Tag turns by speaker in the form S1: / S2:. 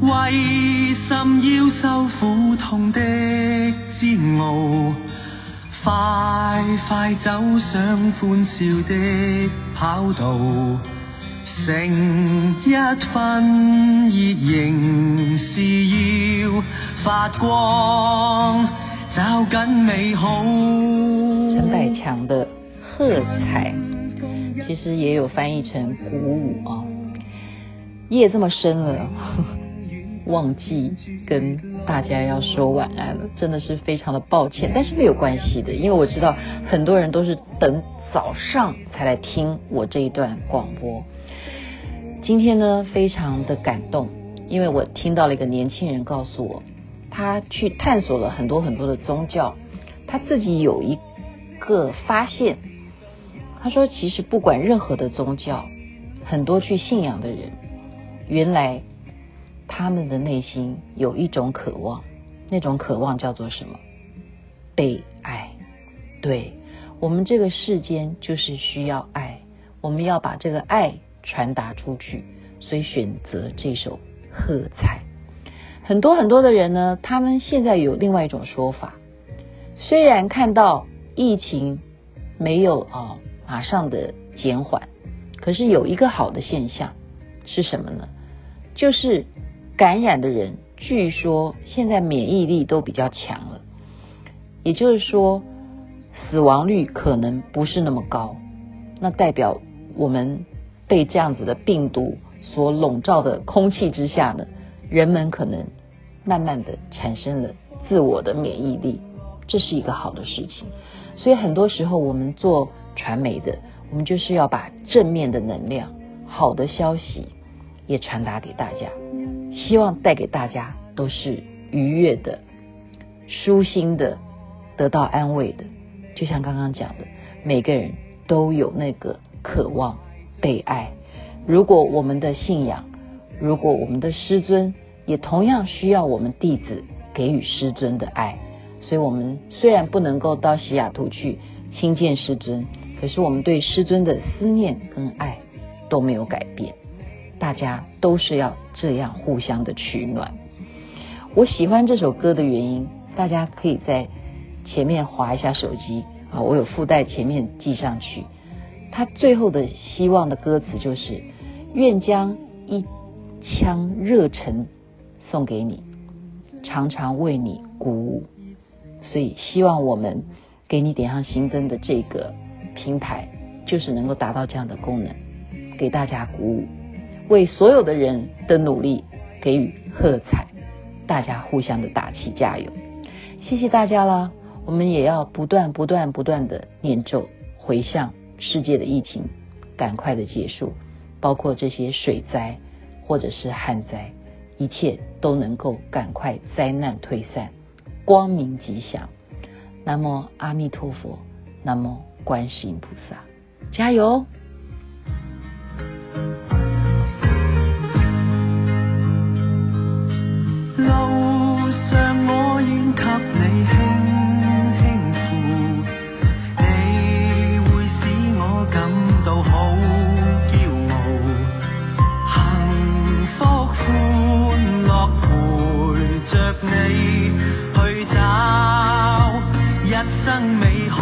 S1: 为甚要受苦痛的煎熬？快快走上欢笑的跑道，成一分热仍是要发光，找紧美好。
S2: 陈百强的喝彩，其实也有翻译成鼓舞啊。夜这么深了。忘记跟大家要说晚安了，真的是非常的抱歉，但是没有关系的，因为我知道很多人都是等早上才来听我这一段广播。今天呢，非常的感动，因为我听到了一个年轻人告诉我，他去探索了很多很多的宗教，他自己有一个发现，他说其实不管任何的宗教，很多去信仰的人，原来。他们的内心有一种渴望，那种渴望叫做什么？被爱。对，我们这个世间就是需要爱，我们要把这个爱传达出去，所以选择这首喝彩。很多很多的人呢，他们现在有另外一种说法，虽然看到疫情没有啊、哦、马上的减缓，可是有一个好的现象是什么呢？就是。感染的人，据说现在免疫力都比较强了，也就是说，死亡率可能不是那么高。那代表我们被这样子的病毒所笼罩的空气之下呢，人们可能慢慢的产生了自我的免疫力，这是一个好的事情。所以很多时候我们做传媒的，我们就是要把正面的能量、好的消息也传达给大家。希望带给大家都是愉悦的、舒心的、得到安慰的。就像刚刚讲的，每个人都有那个渴望被爱。如果我们的信仰，如果我们的师尊也同样需要我们弟子给予师尊的爱，所以我们虽然不能够到西雅图去亲见师尊，可是我们对师尊的思念跟爱都没有改变。大家都是要这样互相的取暖。我喜欢这首歌的原因，大家可以在前面划一下手机啊，我有附带前面记上去。他最后的希望的歌词就是：愿将一腔热忱送给你，常常为你鼓舞。所以希望我们给你点上新增的这个平台，就是能够达到这样的功能，给大家鼓舞。为所有的人的努力给予喝彩，大家互相的打气加油，谢谢大家啦！我们也要不断不断不断的念咒，回向世界的疫情赶快的结束，包括这些水灾或者是旱灾，一切都能够赶快灾难退散，光明吉祥。南无阿弥陀佛，南无观世音菩萨，加油！
S1: 路上我愿给你轻轻扶，你会使我感到好骄傲，幸福欢乐陪着你去找一生美好。